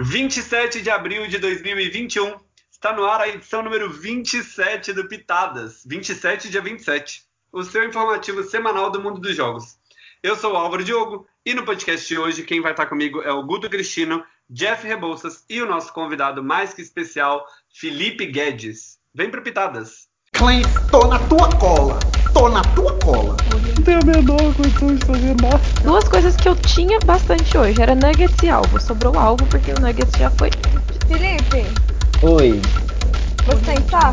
27 de abril de 2021, está no ar a edição número 27 do Pitadas, 27 dia 27, o seu informativo semanal do mundo dos jogos. Eu sou o Álvaro Diogo e no podcast de hoje quem vai estar comigo é o Guto Cristino, Jeff Rebouças e o nosso convidado mais que especial, Felipe Guedes. Vem pro Pitadas! Clean, tô na tua cola! Tô na tua cola! Não tenho a menor condição de fazer nada. Duas coisas que eu tinha bastante hoje era nuggets e alvo. Sobrou alvo porque o nuggets já foi. Felipe, Oi. você está?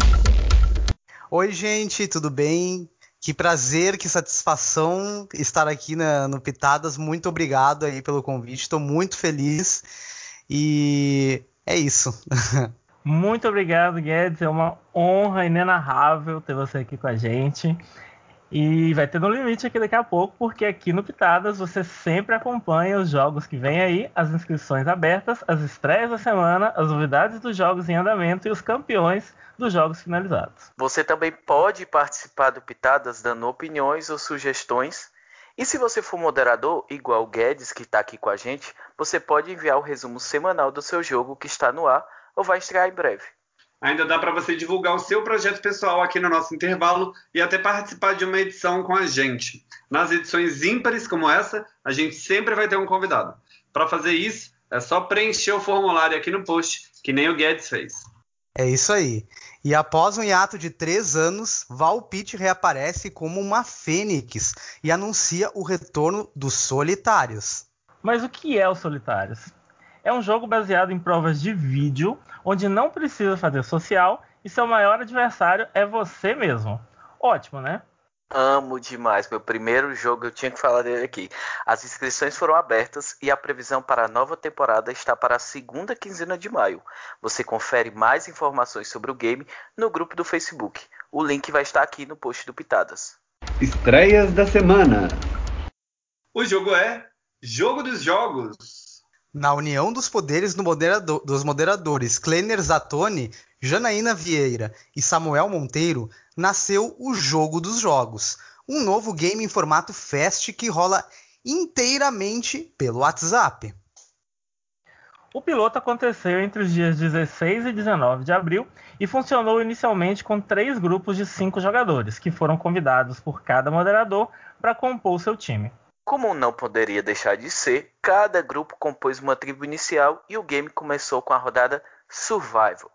Oi, gente, tudo bem? Que prazer, que satisfação estar aqui na, no Pitadas. Muito obrigado aí pelo convite. Estou muito feliz e é isso. Muito obrigado, Guedes. É uma honra inenarrável ter você aqui com a gente. E vai ter no limite aqui daqui a pouco, porque aqui no Pitadas você sempre acompanha os jogos que vêm aí, as inscrições abertas, as estreias da semana, as novidades dos jogos em andamento e os campeões dos jogos finalizados. Você também pode participar do Pitadas dando opiniões ou sugestões. E se você for moderador, igual o Guedes, que está aqui com a gente, você pode enviar o resumo semanal do seu jogo que está no ar ou vai estrear em breve. Ainda dá para você divulgar o seu projeto pessoal aqui no nosso intervalo e até participar de uma edição com a gente. Nas edições ímpares como essa, a gente sempre vai ter um convidado. Para fazer isso, é só preencher o formulário aqui no post, que nem o Guedes fez. É isso aí. E após um hiato de três anos, Valpite reaparece como uma fênix e anuncia o retorno dos solitários. Mas o que é o Solitários? É um jogo baseado em provas de vídeo, onde não precisa fazer social e seu maior adversário é você mesmo. Ótimo, né? Amo demais. Meu primeiro jogo, eu tinha que falar dele aqui. As inscrições foram abertas e a previsão para a nova temporada está para a segunda quinzena de maio. Você confere mais informações sobre o game no grupo do Facebook. O link vai estar aqui no post do Pitadas. Estreias da semana. O jogo é Jogo dos Jogos. Na união dos poderes do dos moderadores Kleiner Zatoni, Janaína Vieira e Samuel Monteiro, nasceu o Jogo dos Jogos, um novo game em formato Fast que rola inteiramente pelo WhatsApp. O piloto aconteceu entre os dias 16 e 19 de abril e funcionou inicialmente com três grupos de cinco jogadores, que foram convidados por cada moderador para compor seu time. Como não poderia deixar de ser, cada grupo compôs uma tribo inicial e o game começou com a rodada Survival.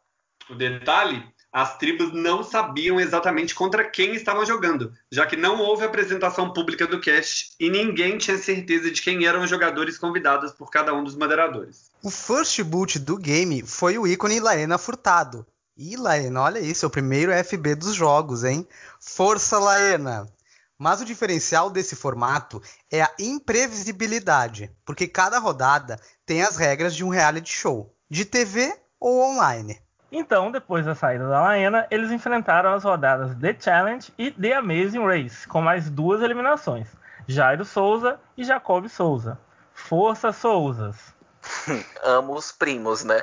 O detalhe, as tribos não sabiam exatamente contra quem estavam jogando, já que não houve apresentação pública do cast e ninguém tinha certeza de quem eram os jogadores convidados por cada um dos moderadores. O first boot do game foi o ícone Laena Furtado. E Laena, olha isso, é o primeiro FB dos jogos, hein? Força Laena! Mas o diferencial desse formato é a imprevisibilidade, porque cada rodada tem as regras de um reality show, de TV ou online. Então, depois da saída da Laena, eles enfrentaram as rodadas The Challenge e The Amazing Race, com mais duas eliminações: Jairo Souza e Jacob Souza. Força Souzas! Amo os primos, né?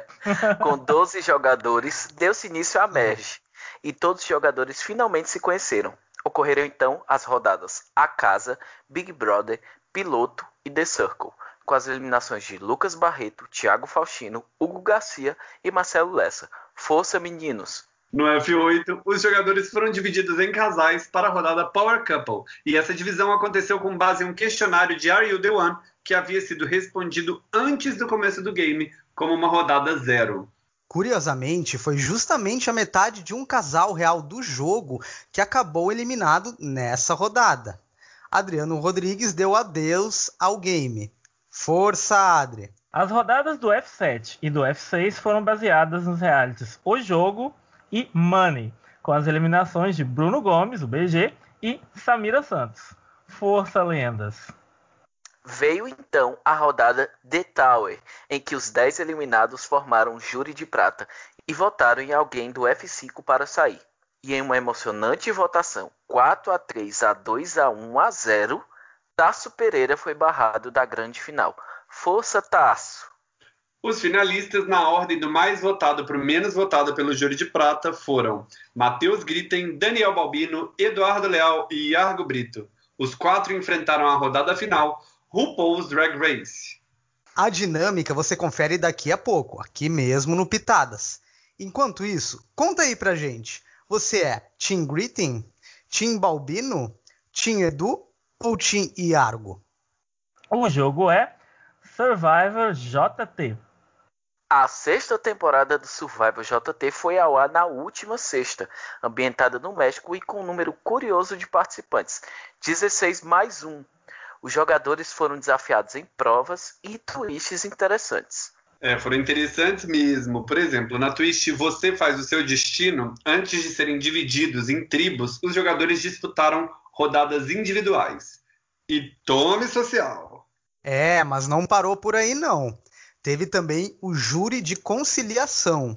Com 12 jogadores, deu-se início à merge. E todos os jogadores finalmente se conheceram. Ocorreram então as rodadas A Casa, Big Brother, Piloto e The Circle, com as eliminações de Lucas Barreto, Thiago Faustino, Hugo Garcia e Marcelo Lessa. Força, meninos! No F8, os jogadores foram divididos em casais para a rodada Power Couple, e essa divisão aconteceu com base em um questionário de Are You The One que havia sido respondido antes do começo do game, como uma rodada zero. Curiosamente, foi justamente a metade de um casal real do jogo que acabou eliminado nessa rodada. Adriano Rodrigues deu adeus ao game. Força, Adri! As rodadas do F7 e do F6 foram baseadas nos realities O Jogo e Money, com as eliminações de Bruno Gomes, o BG, e Samira Santos. Força, lendas! Veio então a rodada The Tower, em que os 10 eliminados formaram um júri de prata e votaram em alguém do F5 para sair. E em uma emocionante votação 4 a 3 a 2 a 1 a 0, Tasso Pereira foi barrado da grande final. Força, Tasso! Os finalistas, na ordem do mais votado para o menos votado pelo júri de prata, foram Matheus Gritten, Daniel Balbino, Eduardo Leal e Argo Brito. Os quatro enfrentaram a rodada final, RuPaul's Drag Race. A dinâmica você confere daqui a pouco, aqui mesmo no Pitadas. Enquanto isso, conta aí pra gente. Você é Team Greeting, Team Balbino, Team Edu ou Team Iargo? O jogo é Survivor JT. A sexta temporada do Survivor JT foi ao ar na última sexta, ambientada no México e com um número curioso de participantes, 16 mais 1. Os jogadores foram desafiados em provas e twists interessantes. É, foram interessantes mesmo. Por exemplo, na Twist você faz o seu destino. Antes de serem divididos em tribos, os jogadores disputaram rodadas individuais. E tome social. É, mas não parou por aí não. Teve também o júri de conciliação,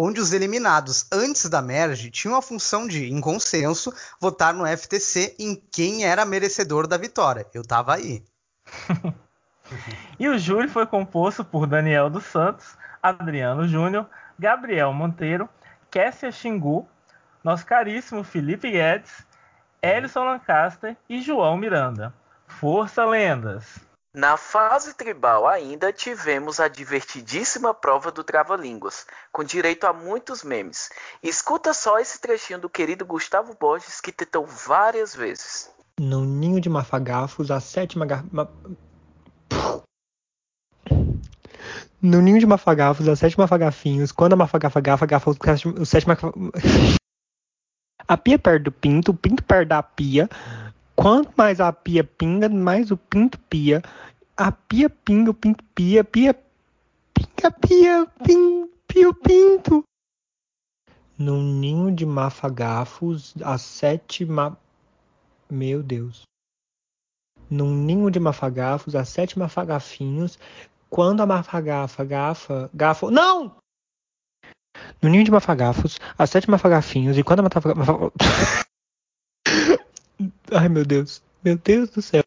onde os eliminados antes da merge tinham a função de, em consenso, votar no FTC em quem era merecedor da vitória. Eu tava aí. e o júri foi composto por Daniel dos Santos, Adriano Júnior, Gabriel Monteiro, Kessia Xingu, nosso caríssimo Felipe Guedes, Ellison Lancaster e João Miranda. Força Lendas! Na fase tribal ainda tivemos a divertidíssima prova do Trava-Línguas, com direito a muitos memes. Escuta só esse trechinho do querido Gustavo Borges que tentou várias vezes. No ninho de mafagafos, a sétima gar... No ninho de mafagafos, a sétima mafagafinhos, quando a mafagafa gafa, gafa o sétimo... A pia perto do pinto, o pinto perto da pia, Quanto mais a pia pinga, mais o pinto pia. A pia pinga, o pinto pia, pia pinga, pia, pin, pio pinto. Num ninho de mafagafos, a sete ma... Meu Deus. Num ninho de mafagafos, a sete mafagafinhos. Quando a mafagafa gafa, gafa... Não! No ninho de mafagafos, a sete mafagafinhos. E quando a mafagafa... Ai, meu Deus. Meu Deus do céu.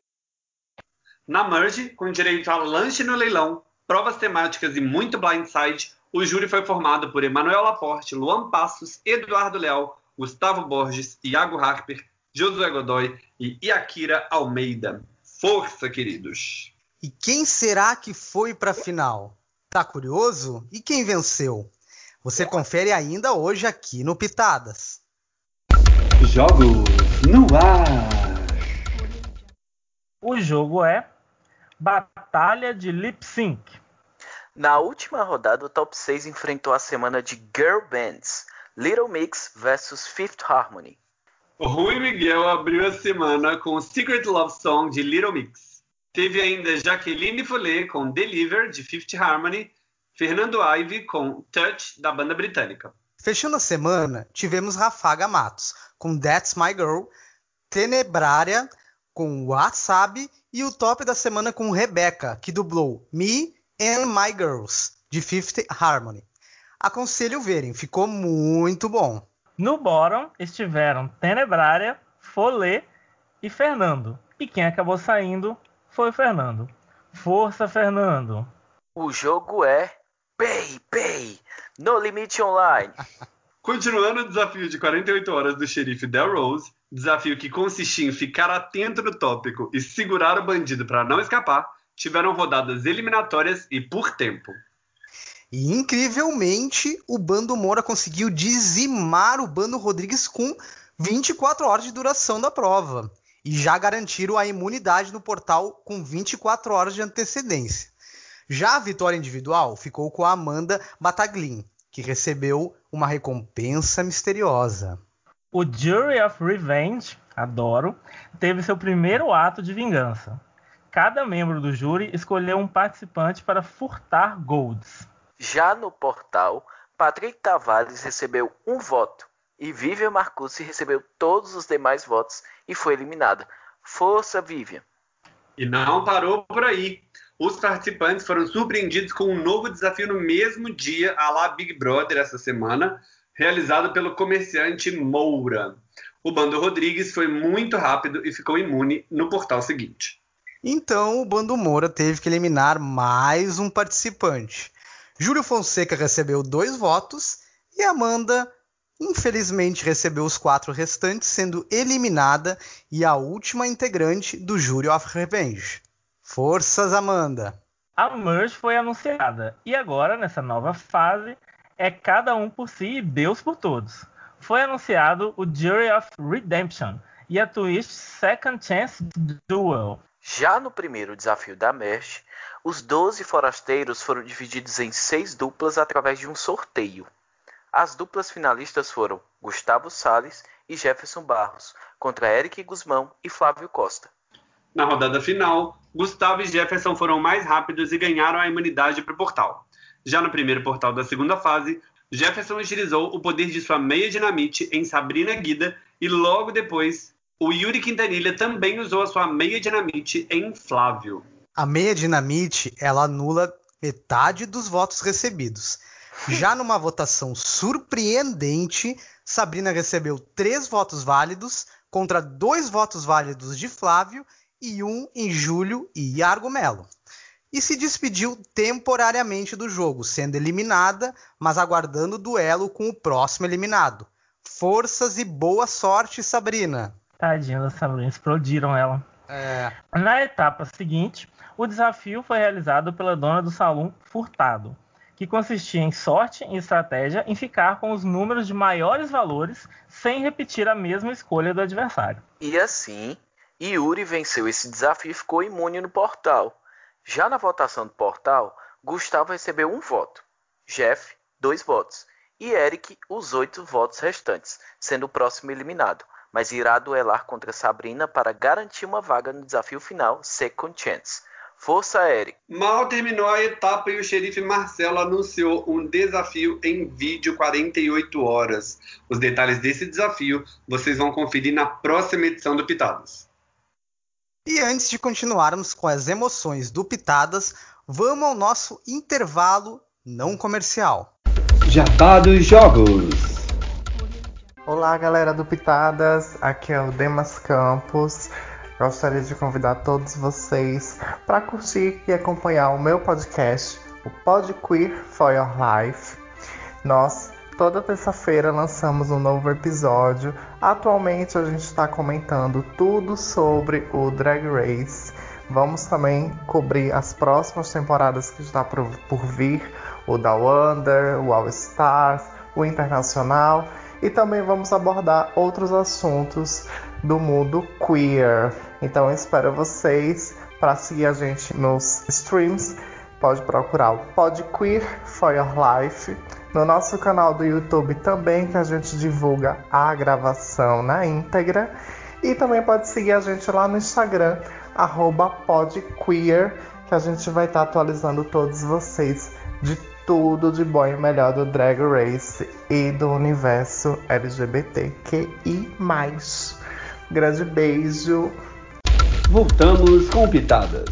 Na Merge, com direito a lanche no leilão, provas temáticas e muito blindside, o júri foi formado por Emanuel Laporte, Luan Passos, Eduardo Leal, Gustavo Borges, Iago Harper, Josué Godoy e Iakira Almeida. Força, queridos! E quem será que foi para a final? Tá curioso? E quem venceu? Você confere ainda hoje aqui no Pitadas. Jogos no ar. O jogo é Batalha de Lip Sync. Na última rodada, o top 6 enfrentou a semana de Girl Bands, Little Mix versus Fifth Harmony. O Rui Miguel abriu a semana com Secret Love Song de Little Mix. Teve ainda Jaqueline Follet com Deliver de Fifth Harmony, Fernando Ive com Touch da banda britânica. Fechando a semana, tivemos Rafaga Matos com That's My Girl, Tenebrária com WhatsApp e o top da semana com Rebecca, que dublou Me and My Girls, de Fifth Harmony. Aconselho verem, ficou muito bom. No bottom estiveram Tenebrária, Folê e Fernando. E quem acabou saindo foi o Fernando. Força, Fernando! O jogo é Pay, Pay, No Limite Online. Continuando o desafio de 48 horas do xerife Del Rose, desafio que consistia em ficar atento no tópico e segurar o bandido para não escapar, tiveram rodadas eliminatórias e por tempo. E incrivelmente, o Bando Moura conseguiu dizimar o Bando Rodrigues com 24 horas de duração da prova. E já garantiram a imunidade no portal com 24 horas de antecedência. Já a vitória individual ficou com a Amanda Bataglin, que recebeu uma recompensa misteriosa. O Jury of Revenge, adoro, teve seu primeiro ato de vingança. Cada membro do júri escolheu um participante para furtar golds. Já no portal, Patrick Tavares recebeu um voto e Vivian Marcucci recebeu todos os demais votos e foi eliminada. Força, Vivian! E não parou por aí. Os participantes foram surpreendidos com um novo desafio no mesmo dia, a lá Big Brother, essa semana, realizado pelo comerciante Moura. O Bando Rodrigues foi muito rápido e ficou imune no portal seguinte. Então, o Bando Moura teve que eliminar mais um participante. Júlio Fonseca recebeu dois votos e Amanda, infelizmente, recebeu os quatro restantes, sendo eliminada e a última integrante do Jury of Revenge. Forças, Amanda! a Merge foi anunciada e agora, nessa nova fase, é cada um por si e Deus por todos. Foi anunciado o Jury of Redemption e a Twist Second Chance Duel. Já no primeiro desafio da Merge, os 12 forasteiros foram divididos em seis duplas através de um sorteio. As duplas finalistas foram Gustavo Sales e Jefferson Barros, contra Eric Guzmão e Flávio Costa. Na rodada final, Gustavo e Jefferson foram mais rápidos e ganharam a imunidade para o portal. Já no primeiro portal da segunda fase, Jefferson utilizou o poder de sua meia dinamite em Sabrina Guida e logo depois, o Yuri Quintanilha também usou a sua meia dinamite em Flávio. A meia dinamite, ela anula metade dos votos recebidos. Já numa votação surpreendente, Sabrina recebeu três votos válidos contra dois votos válidos de Flávio e um em Júlio e Iargo Melo. E se despediu temporariamente do jogo, sendo eliminada, mas aguardando o duelo com o próximo eliminado. Forças e boa sorte, Sabrina. Tadinha da Sabrina, explodiram ela. É, Na etapa seguinte, o desafio foi realizado pela dona do salão Furtado, que consistia em sorte e estratégia em ficar com os números de maiores valores sem repetir a mesma escolha do adversário. E assim, Yuri venceu esse desafio e ficou imune no portal. Já na votação do portal, Gustavo recebeu um voto, Jeff, dois votos, e Eric, os oito votos restantes, sendo o próximo eliminado, mas irá duelar contra Sabrina para garantir uma vaga no desafio final Second Chance. Força, Eric! Mal terminou a etapa e o xerife Marcelo anunciou um desafio em vídeo 48 horas. Os detalhes desse desafio vocês vão conferir na próxima edição do Pitadas. E antes de continuarmos com as emoções do Pitadas, vamos ao nosso intervalo não comercial. Jabá dos Jogos. Olá, galera do Pitadas, aqui é o Demas Campos. Gostaria de convidar todos vocês para curtir e acompanhar o meu podcast, o Pod Queer for Your Life. Nós, toda terça-feira, lançamos um novo episódio. Atualmente, a gente está comentando tudo sobre o Drag Race. Vamos também cobrir as próximas temporadas que está por, vir, o da Wonder, o All Stars, o Internacional e também vamos abordar outros assuntos do mundo queer. Então eu espero vocês para seguir a gente nos streams. Pode procurar o Pod Queer for Your Life. No nosso canal do YouTube também, que a gente divulga a gravação na íntegra. E também pode seguir a gente lá no Instagram, arroba podqueer, que a gente vai estar atualizando todos vocês de tudo de bom e melhor do Drag Race e do universo LGBTQI+. Grande beijo. Voltamos com Pitadas.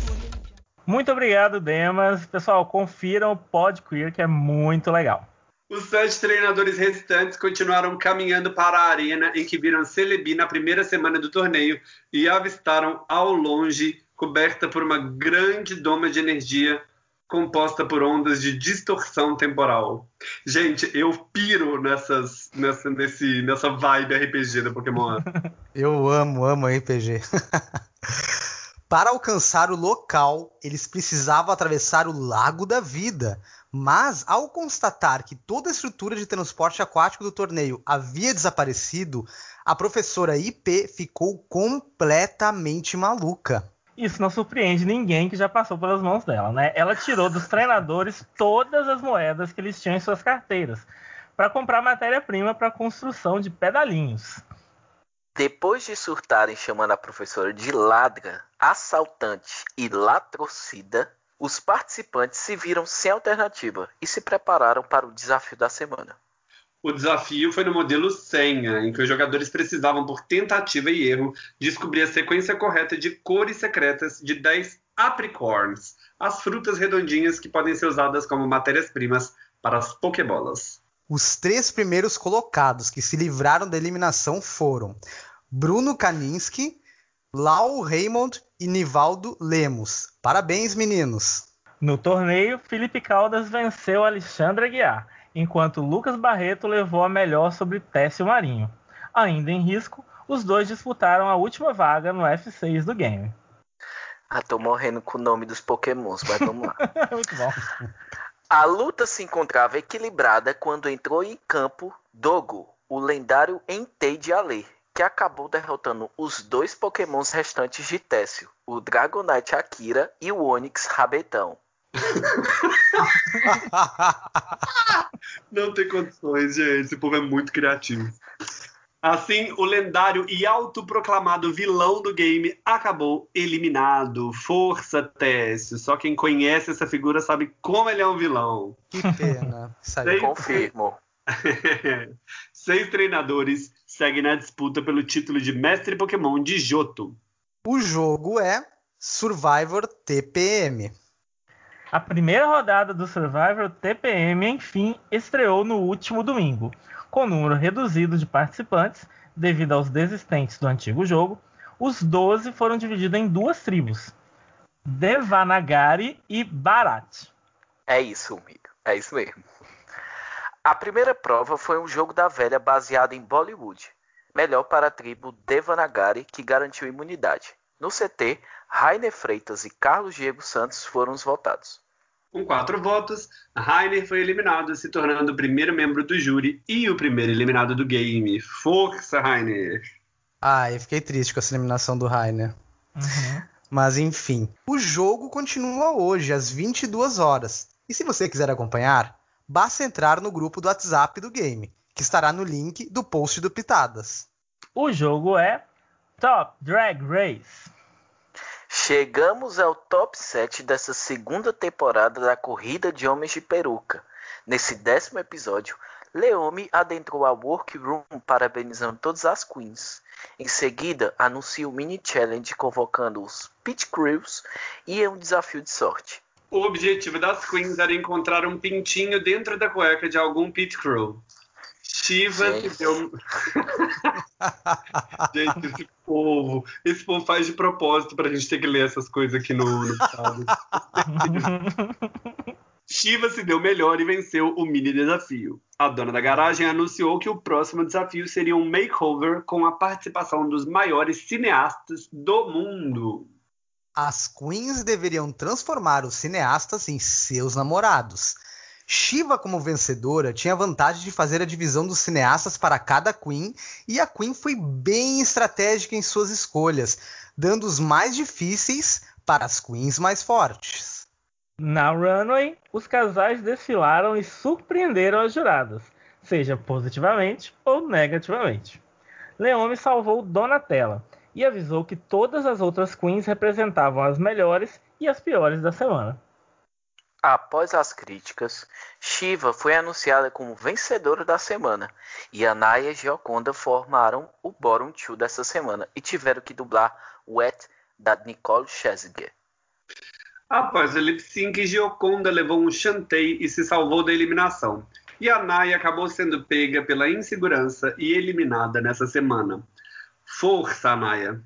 Muito obrigado, Demas. Pessoal, confiram o Pod Queer, que é muito legal. Os sete treinadores restantes continuaram caminhando para a arena em que viram Celebi na primeira semana do torneio e avistaram ao longe, coberta por uma grande doma de energia composta por ondas de distorção temporal. Gente, eu piro nessas, nessa, nesse, nessa vibe RPG do Pokémon. Eu amo, amo RPG. Para alcançar o local, eles precisavam atravessar o Lago da Vida. Mas, ao constatar que toda a estrutura de transporte aquático do torneio havia desaparecido, a professora IP ficou completamente maluca. Isso não surpreende ninguém que já passou pelas mãos dela, né? Ela tirou dos treinadores todas as moedas que eles tinham em suas carteiras para comprar matéria-prima para a construção de pedalinhos. Depois de surtarem chamando a professora de ladra, assaltante e latrocida, os participantes se viram sem alternativa e se prepararam para o desafio da semana. O desafio foi no modelo senha, em que os jogadores precisavam, por tentativa e erro, descobrir a sequência correta de cores secretas de 10 apricorns, as frutas redondinhas que podem ser usadas como matérias-primas para as pokebolas. Os três primeiros colocados que se livraram da eliminação foram Bruno Kaninski, Lau Raymond e Nivaldo Lemos. Parabéns, meninos! No torneio, Felipe Caldas venceu Alexandre Aguiar, enquanto Lucas Barreto levou a melhor sobre Técio Marinho. Ainda em risco, os dois disputaram a última vaga no F6 do game. Ah, tô morrendo com o nome dos pokémons, mas vamos lá. Muito bom. A luta se encontrava equilibrada quando entrou em campo Dogo, o lendário Entei de Ale, que acabou derrotando os dois pokémons restantes de Técio, o Dragonite Akira e o Onix Rabetão. Não tem condições, gente. Esse povo é muito criativo. Assim, o lendário e autoproclamado vilão do game acabou eliminado. Força, Técio. Só quem conhece essa figura sabe como ele é um vilão. Que pena. Sei- Confirmo. Seis treinadores seguem na disputa pelo título de mestre Pokémon de Johto. O jogo é Survivor TPM. A primeira rodada do Survivor TPM, enfim, estreou no último domingo. Com número reduzido de participantes, devido aos desistentes do antigo jogo, os 12 foram divididos em duas tribos: Devanagari e Bharat. É isso, amigo. É isso mesmo. A primeira prova foi um jogo da velha baseado em Bollywood. Melhor para a tribo Devanagari, que garantiu imunidade. No CT, Rainer Freitas e Carlos Diego Santos foram os votados. Com quatro votos, Rainer foi eliminado, se tornando o primeiro membro do júri e o primeiro eliminado do game. Força, Rainer! Ah, eu fiquei triste com essa eliminação do Rainer. Mas enfim, o jogo continua hoje às 22 horas. E se você quiser acompanhar, basta entrar no grupo do WhatsApp do game, que estará no link do post do Pitadas. O jogo é Top Drag Race. Chegamos ao top 7 dessa segunda temporada da Corrida de Homens de Peruca. Nesse décimo episódio, Leomi adentrou a Workroom parabenizando todas as queens. Em seguida, anuncia o mini challenge convocando os Pit Crews e um desafio de sorte. O objetivo das queens era encontrar um pintinho dentro da cueca de algum pit crew. Shiva se deu. gente, esse povo. Esse povo faz de propósito pra gente ter que ler essas coisas aqui no, no sábado. Shiva se deu melhor e venceu o mini desafio. A dona da garagem anunciou que o próximo desafio seria um makeover com a participação dos maiores cineastas do mundo. As queens deveriam transformar os cineastas em seus namorados. Shiva, como vencedora, tinha a vantagem de fazer a divisão dos cineastas para cada queen, e a queen foi bem estratégica em suas escolhas, dando os mais difíceis para as queens mais fortes. Na runway, os casais desfilaram e surpreenderam as juradas, seja positivamente ou negativamente. Leone salvou Donatella e avisou que todas as outras queens representavam as melhores e as piores da semana. Após as críticas, Shiva foi anunciada como vencedora da semana e Anaya e Gioconda formaram o Bottom 2 dessa semana e tiveram que dublar Wet da Nicole Scherzinger. Após o lip sync, Gioconda levou um chantei e se salvou da eliminação. E a Naya acabou sendo pega pela insegurança e eliminada nessa semana. Força, Naya!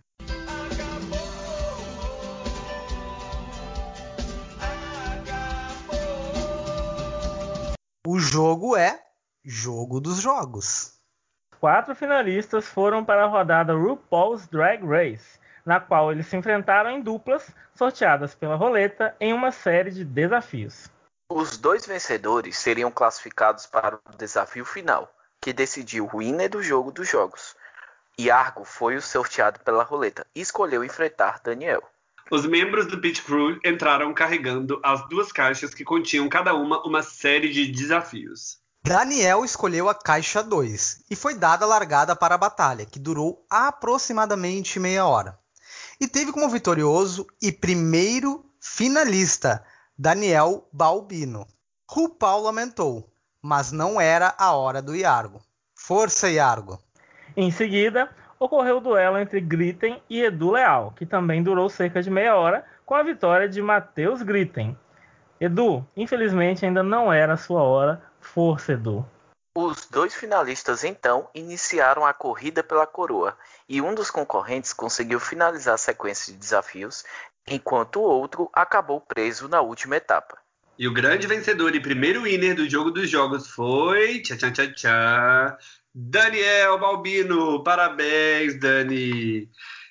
O jogo é Jogo dos Jogos. Quatro finalistas foram para a rodada RuPaul's Drag Race, na qual eles se enfrentaram em duplas, sorteadas pela roleta, em uma série de desafios. Os dois vencedores seriam classificados para o desafio final, que decidiu o winner do jogo dos jogos. Iargo foi o sorteado pela roleta e escolheu enfrentar Daniel. Os membros do Pit Crew entraram carregando as duas caixas que continham cada uma uma série de desafios. Daniel escolheu a caixa 2 e foi dada a largada para a batalha, que durou aproximadamente meia hora. E teve como vitorioso e primeiro finalista Daniel Balbino. RuPaul lamentou, mas não era a hora do Iargo. Força, Iargo! Em seguida, ocorreu o duelo entre Gritten e Edu Leal, que também durou cerca de meia hora, com a vitória de Matheus Gritten. Edu, infelizmente ainda não era a sua hora. Força, Edu. Os dois finalistas então iniciaram a corrida pela coroa e um dos concorrentes conseguiu finalizar a sequência de desafios, enquanto o outro acabou preso na última etapa. E o grande vencedor e primeiro winner do jogo dos jogos foi. Tchá, tchá, tchá, tchá. Daniel Balbino. Parabéns, Dani.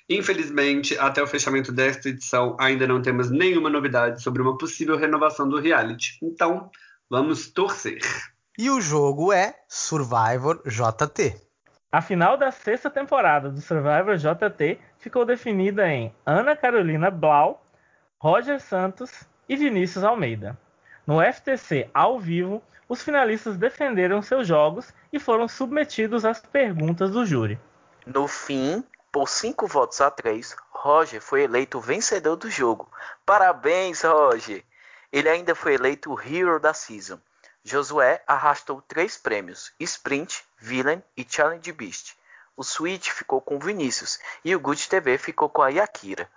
Infelizmente, até o fechamento desta edição, ainda não temos nenhuma novidade sobre uma possível renovação do reality. Então, vamos torcer. E o jogo é Survivor JT. A final da sexta temporada do Survivor JT ficou definida em Ana Carolina Blau, Roger Santos e Vinícius Almeida. No FTC ao vivo, os finalistas defenderam seus jogos e foram submetidos às perguntas do júri. No fim, por cinco votos a três, Roger foi eleito o vencedor do jogo. Parabéns, Roger! Ele ainda foi eleito o Hero da Season. Josué arrastou três prêmios: Sprint, Villain e Challenge Beast. O Switch ficou com Vinícius e o Good TV ficou com a Yakira.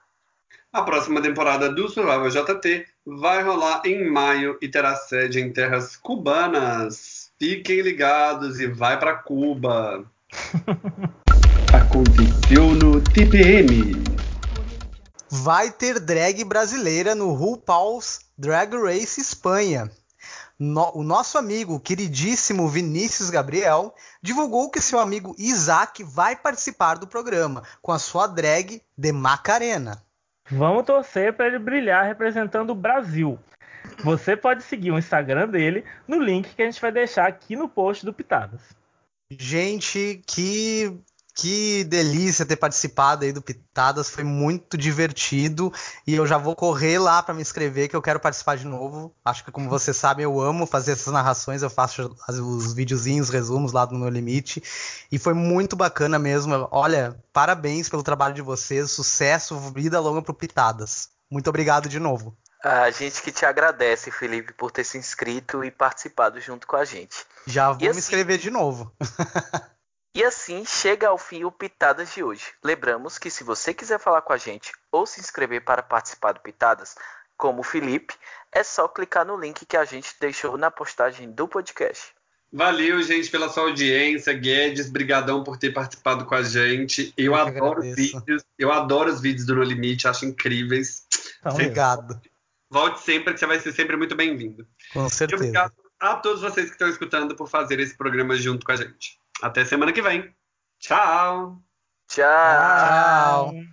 A próxima temporada do Survival JT vai rolar em maio e terá sede em terras cubanas. Fiquem ligados e vai para Cuba. Aconteceu no TPM. Vai ter drag brasileira no RuPaul's Drag Race Espanha. No, o nosso amigo, queridíssimo Vinícius Gabriel, divulgou que seu amigo Isaac vai participar do programa com a sua drag de Macarena. Vamos torcer para ele brilhar representando o Brasil. Você pode seguir o Instagram dele no link que a gente vai deixar aqui no post do Pitadas. Gente, que que delícia ter participado aí do Pitadas, foi muito divertido e eu já vou correr lá para me inscrever que eu quero participar de novo. Acho que como vocês sabem, eu amo fazer essas narrações, eu faço os videozinhos, resumos lá no meu limite e foi muito bacana mesmo. Olha, parabéns pelo trabalho de vocês, sucesso, vida longa pro Pitadas. Muito obrigado de novo. A gente que te agradece, Felipe, por ter se inscrito e participado junto com a gente. Já vou me assim... inscrever de novo. E assim chega ao fim o Pitadas de hoje. Lembramos que se você quiser falar com a gente ou se inscrever para participar do Pitadas, como o Felipe, é só clicar no link que a gente deixou na postagem do podcast. Valeu, gente, pela sua audiência. Guedes, brigadão por ter participado com a gente. Eu, eu adoro os vídeos. Eu adoro os vídeos do No Limite, acho incríveis. Então, Obrigado. Volte sempre, que você vai ser sempre muito bem-vindo. Com certeza. E obrigado a todos vocês que estão escutando por fazer esse programa junto com a gente. Até semana que vem. Tchau. Tchau. Tchau.